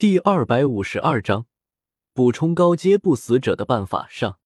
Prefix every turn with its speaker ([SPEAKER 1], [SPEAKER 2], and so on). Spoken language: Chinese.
[SPEAKER 1] 第二百五十二章补充高阶不死者的办法上。